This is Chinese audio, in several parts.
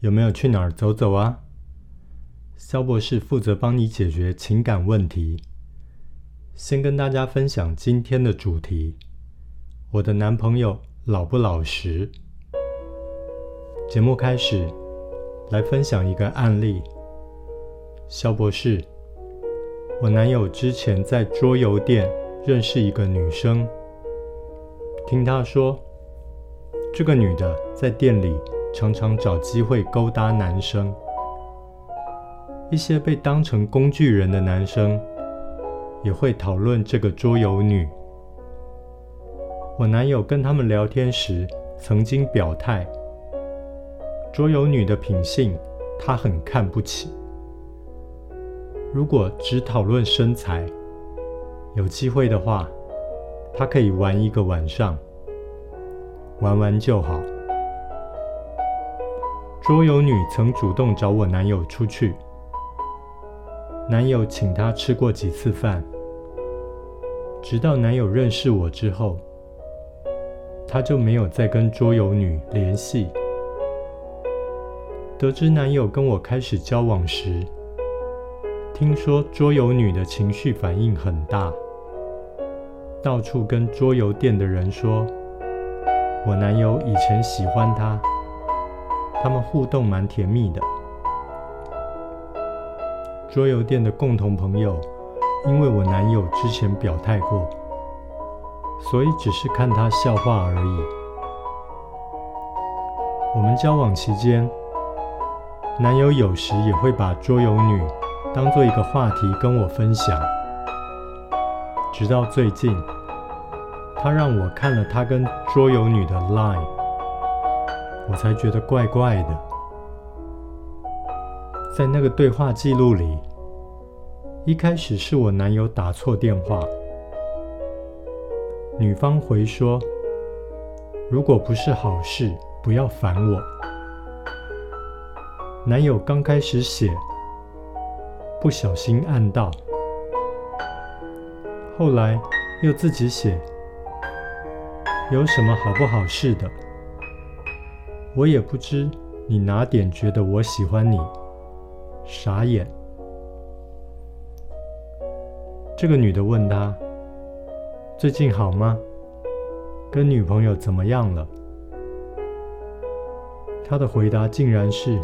有没有去哪儿走走啊？肖博士负责帮你解决情感问题。先跟大家分享今天的主题：我的男朋友老不老实？节目开始，来分享一个案例。肖博士，我男友之前在桌游店认识一个女生，听他说，这个女的在店里。常常找机会勾搭男生，一些被当成工具人的男生也会讨论这个桌游女。我男友跟他们聊天时，曾经表态，桌游女的品性他很看不起。如果只讨论身材，有机会的话，他可以玩一个晚上，玩玩就好。桌游女曾主动找我男友出去，男友请她吃过几次饭。直到男友认识我之后，他就没有再跟桌游女联系。得知男友跟我开始交往时，听说桌游女的情绪反应很大，到处跟桌游店的人说，我男友以前喜欢她。他们互动蛮甜蜜的。桌游店的共同朋友，因为我男友之前表态过，所以只是看他笑话而已。我们交往期间，男友有时也会把桌游女当做一个话题跟我分享。直到最近，他让我看了他跟桌游女的 Line。我才觉得怪怪的，在那个对话记录里，一开始是我男友打错电话，女方回说：“如果不是好事，不要烦我。”男友刚开始写，不小心按到，后来又自己写，有什么好不好事的？我也不知你哪点觉得我喜欢你，傻眼。这个女的问他：“最近好吗？跟女朋友怎么样了？”他的回答竟然是：“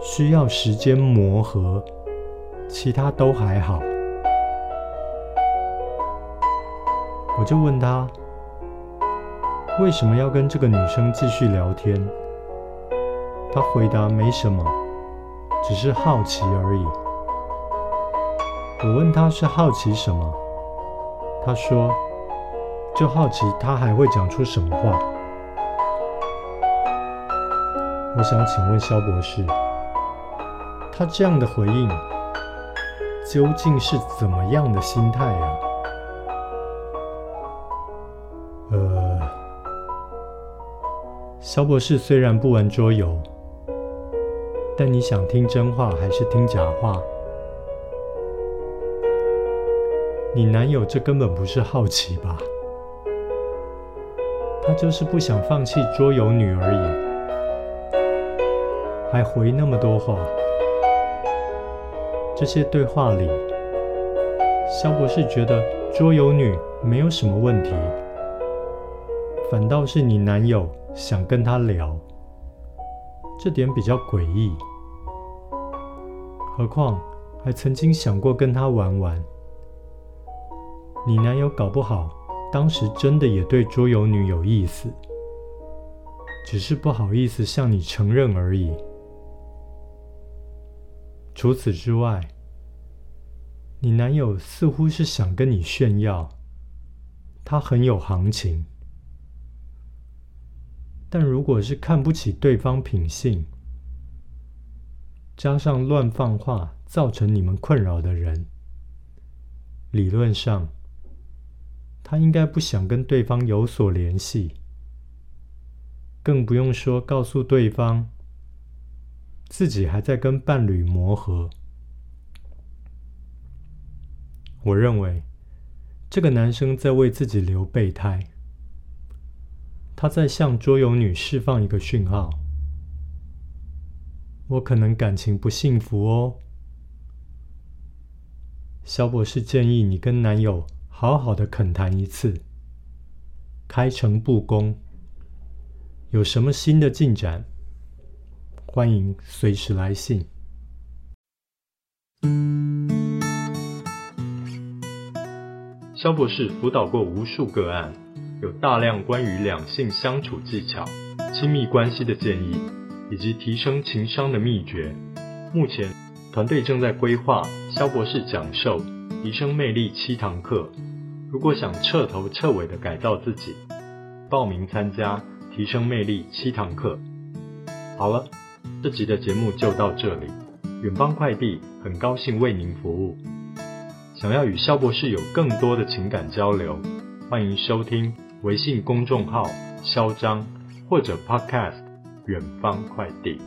需要时间磨合，其他都还好。”我就问他。为什么要跟这个女生继续聊天？他回答没什么，只是好奇而已。我问他是好奇什么？他说就好奇他还会讲出什么话。我想请问萧博士，他这样的回应究竟是怎么样的心态啊？肖博士虽然不玩桌游，但你想听真话还是听假话？你男友这根本不是好奇吧？他就是不想放弃桌游女而已，还回那么多话。这些对话里，肖博士觉得桌游女没有什么问题，反倒是你男友。想跟他聊，这点比较诡异。何况还曾经想过跟他玩玩。你男友搞不好当时真的也对桌游女有意思，只是不好意思向你承认而已。除此之外，你男友似乎是想跟你炫耀，他很有行情。但如果是看不起对方品性，加上乱放话造成你们困扰的人，理论上，他应该不想跟对方有所联系，更不用说告诉对方自己还在跟伴侣磨合。我认为，这个男生在为自己留备胎，他在向桌游女释放一个讯号。我可能感情不幸福哦。肖博士建议你跟男友好好的恳谈一次，开诚布公。有什么新的进展，欢迎随时来信。肖博士辅导过无数个案，有大量关于两性相处技巧、亲密关系的建议。以及提升情商的秘诀。目前，团队正在规划肖博士讲授提升魅力七堂课。如果想彻头彻尾的改造自己，报名参加提升魅力七堂课。好了，这集的节目就到这里。远方快递很高兴为您服务。想要与肖博士有更多的情感交流，欢迎收听微信公众号“嚣张”或者 Podcast。远方快递。